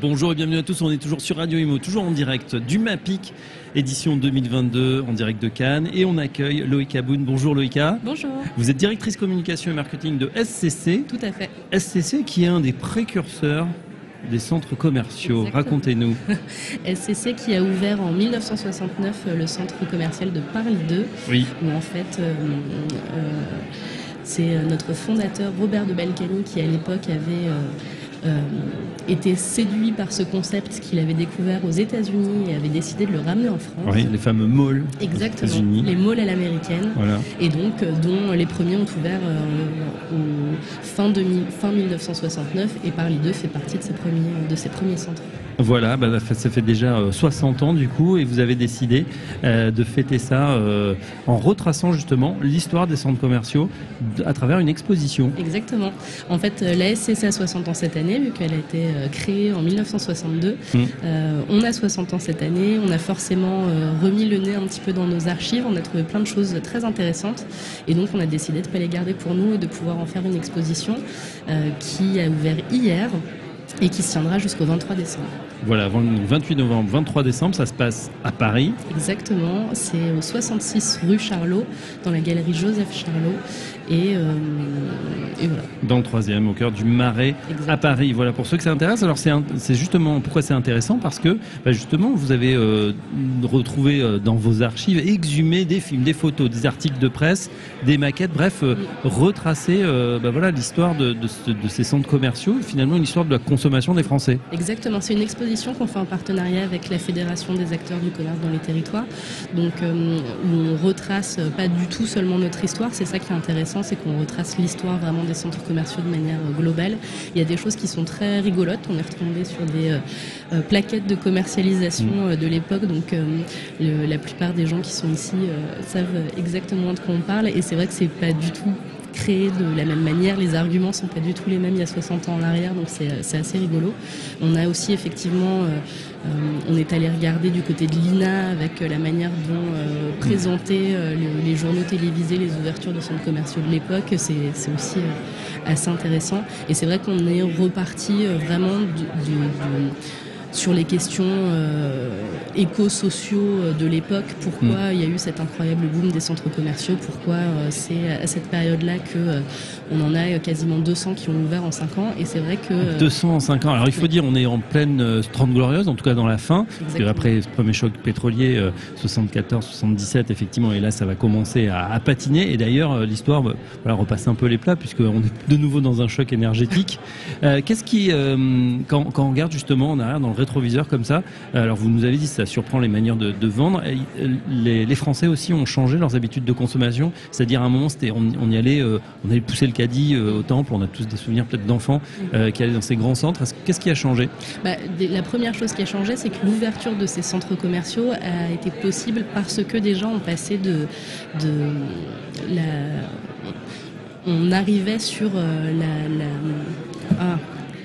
Bonjour et bienvenue à tous, on est toujours sur Radio Imo, toujours en direct du MAPIC, édition 2022 en direct de Cannes et on accueille Loïka Boone. Bonjour Loïka. Bonjour. Vous êtes directrice communication et marketing de SCC. Tout à fait. SCC qui est un des précurseurs des centres commerciaux. Racontez-nous. SCC qui a ouvert en 1969 euh, le centre commercial de Paris 2, Oui. où en fait euh, euh, c'est notre fondateur Robert de Balkany qui à l'époque avait euh, euh, été séduit par ce concept qu'il avait découvert aux États-Unis et avait décidé de le ramener en France. Oui, les fameux malls. aux Exactement. États-Unis. Les malls à l'américaine. Voilà. et donc euh, dont les premiers ont ouvert euh, au fin, 2000 fin 1969 et Paris 2 fait partie de premiers, de ces premiers centres. Voilà, bah, ça fait déjà euh, 60 ans du coup, et vous avez décidé euh, de fêter ça euh, en retraçant justement l'histoire des centres commerciaux à travers une exposition. Exactement. En fait, euh, la SCC a 60 ans cette année, vu qu'elle a été euh, créée en 1962. Mm. Euh, on a 60 ans cette année, on a forcément euh, remis le nez un petit peu dans nos archives, on a trouvé plein de choses très intéressantes, et donc on a décidé de ne pas les garder pour nous et de pouvoir en faire une exposition euh, qui a ouvert hier et qui se tiendra jusqu'au 23 décembre. Voilà, avant le 28 novembre, 23 décembre, ça se passe à Paris. Exactement, c'est au 66 rue Charlot, dans la galerie Joseph Charlot, et, euh, et voilà. Dans le troisième, au cœur du Marais, à Paris. Voilà, pour ceux que ça intéresse. Alors, c'est justement pourquoi c'est intéressant? Parce que, bah, justement, vous avez euh, retrouvé euh, dans vos archives, exhumé des films, des photos, des articles de presse, des maquettes, bref, euh, retracé bah, voilà, l'histoire de, de ces centres commerciaux, finalement, une histoire de la consommation des Français. Exactement, c'est une exposition qu'on fait en partenariat avec la Fédération des acteurs du commerce dans les territoires, donc euh, où on retrace euh, pas du tout seulement notre histoire, c'est ça qui est intéressant, c'est qu'on retrace l'histoire vraiment des centres commerciaux de manière euh, globale. Il y a des choses qui sont très rigolotes, on est retombé sur des euh, euh, plaquettes de commercialisation euh, de l'époque, donc euh, le- la plupart des gens qui sont ici euh, savent exactement de quoi on parle, et c'est vrai que c'est pas du tout créé de la même manière. Les arguments sont pas du tout les mêmes il y a 60 ans en arrière, donc c'est c'est assez rigolo. On a aussi effectivement, euh, euh, on est allé regarder du côté de l'INA avec euh, la manière dont euh, euh, les journaux télévisés, les ouvertures de centres commerciaux de l'époque. C'est aussi euh, assez intéressant. Et c'est vrai qu'on est reparti euh, vraiment de- de- sur les questions euh, éco-sociaux euh, de l'époque, pourquoi il y a eu cet incroyable boom des centres commerciaux, pourquoi euh, c'est à cette période-là que euh, on en a quasiment 200 qui ont ouvert en 5 ans, et c'est vrai que... euh, 205 ans. Alors il faut dire, on est en pleine euh, Trente Glorieuse, en tout cas dans la fin. Parce que Exactement. après ce premier choc pétrolier, euh, 74, 77, effectivement, et là ça va commencer à, à patiner. Et d'ailleurs, l'histoire bah, voilà, repasse un peu les plats, puisqu'on est de nouveau dans un choc énergétique. Qu'est-ce qui, quand, quand on regarde justement en arrière dans le rétroviseur comme ça, euh, alors vous nous avez dit ça surprend les manières de, vendre. Euh, les, Français aussi ont changé leurs habitudes de consommation. C'est-à-dire un moment, c'était, on, y allait, euh, on allait pousser le caddie au temple. On a tous des souvenirs peut-être d'enfants qui allaient dans ces grands centres. Est-ce- Qu'est-ce qui a changé? Bah, la première chose qui a changé, c'est que l'ouverture de ces centres commerciaux a été possible parce que des gens ont passé de, on arrivait sur la, la, ah,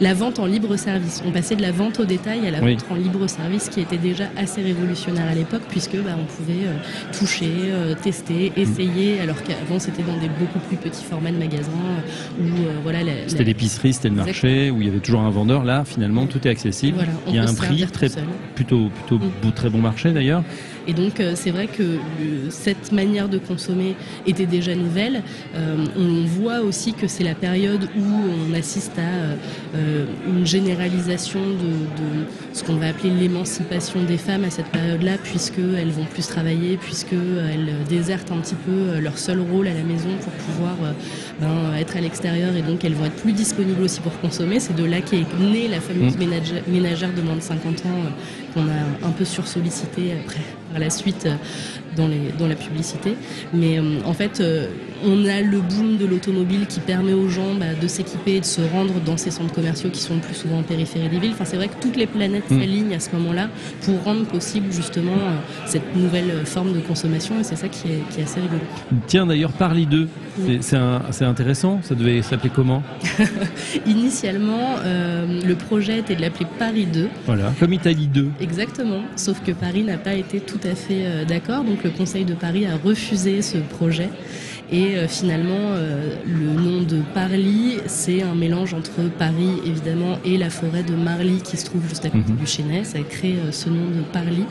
la vente en libre service. On passait de la vente au détail à la Oui. vente en libre service, qui était déjà assez révolutionnaire à l'époque, puisque bah, on pouvait euh, toucher, euh, tester, essayer, alors qu'avant c'était dans des beaucoup plus petits formats de magasins euh, où euh, voilà. C'était l'épicerie, c'était le marché, où il y avait toujours un vendeur. Là, finalement, tout est accessible. Voilà, il y a un prix très plutôt plutôt Mm. très bon marché d'ailleurs. Et donc c'est vrai que le- cette manière de consommer était déjà nouvelle. Euh, on voit aussi que c'est la période où on assiste à euh, euh, une généralisation de, de ce qu'on va appeler l'émancipation des femmes à cette période-là, puisqu'elles vont plus travailler, puisqu'elles désertent un petit peu euh, leur seul rôle à la maison pour pouvoir euh, ben, être à l'extérieur et donc elles vont être plus disponibles aussi pour consommer. C'est de là qu'est née la fameuse Mm. ménagère, de moins de 50 ans euh, qu'on a un peu sursollicité après par la suite euh, dans, les, dans la publicité. Mais en fait, on a le boom de l'automobile qui permet aux gens bah, de s'équiper et de se rendre dans ces centres commerciaux qui sont le plus souvent en périphérie des villes. Enfin, c'est vrai que toutes les planètes mm. s'alignent à ce moment-là pour rendre possible justement cette nouvelle forme de consommation et c'est ça qui est, qui est, assez rigolo. Tiens d'ailleurs, Parly 2, c'est intéressant, ça devait s'appeler comment? Initialement, euh, le projet était de l'appeler Paris 2. Voilà, comme Italie 2. Exactement, sauf que Paris n'a pas été tout à fait euh, d'accord, donc le Conseil de Paris a refusé ce projet. Et euh, finalement, le nom de Parly, c'est un mélange entre Paris, évidemment, et la forêt de Marly qui se trouve juste à côté mhm. du Chênay. Ça a créé ce nom de Parly.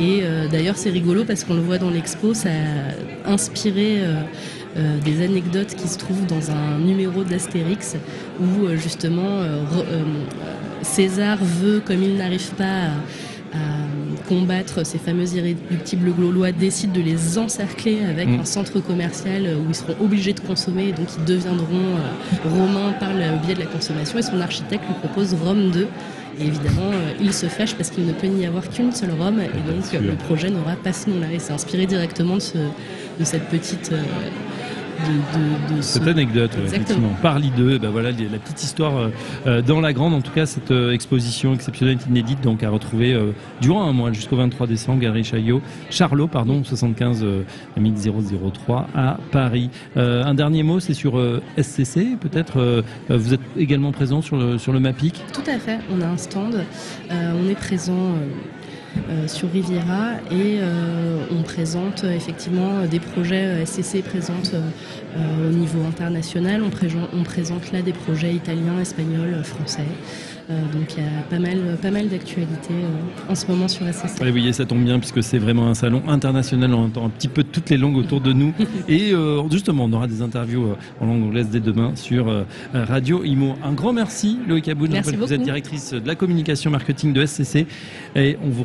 Et d'ailleurs, c'est rigolo parce qu'on le voit dans l'expo, ça a inspiré euh, des anecdotes qui se trouvent dans un numéro d'Astérix où euh, justement euh, César veut, comme il n'arrive pas à, combattre ces fameux irréductibles gaulois, décide de les encercler avec mm. un centre commercial où ils seront obligés de consommer et donc ils deviendront romains par le biais de la consommation. Et son architecte lui propose Rome 2. Et évidemment, il se fâche parce qu'il ne peut n'y avoir qu'une seule Rome, et donc le projet n'aura pas ce nom-là. Et c'est inspiré directement de, ce, de cette petite de, cette anecdote, effectivement. Par l'I2, ben voilà la petite histoire euh, euh, dans la grande, en tout cas cette euh, exposition exceptionnelle inédite, donc à retrouver durant un mois jusqu'au 23 décembre, Galerie Chaillot, Charlot, pardon, 75 003 à Paris. un dernier mot, c'est sur SCC, peut-être. vous êtes également présent sur le, sur le MAPIC? Tout à fait, on a un stand, on est présent euh, sur Riviera et euh, on présente euh, effectivement des projets SCC présentes au niveau international. On, on présente là des projets italiens, espagnols, français. Euh, donc il y a pas mal, pas mal d'actualités euh, en ce moment sur SCC. Oui, voyez, ça tombe bien puisque c'est vraiment un salon international. On entend un petit peu toutes les langues autour de nous. Et euh, justement, on aura des interviews en langue anglaise dès demain sur Radio Imo. Un grand merci, Loïc Aboud. Vous êtes directrice de la communication marketing de SCC. Et on vous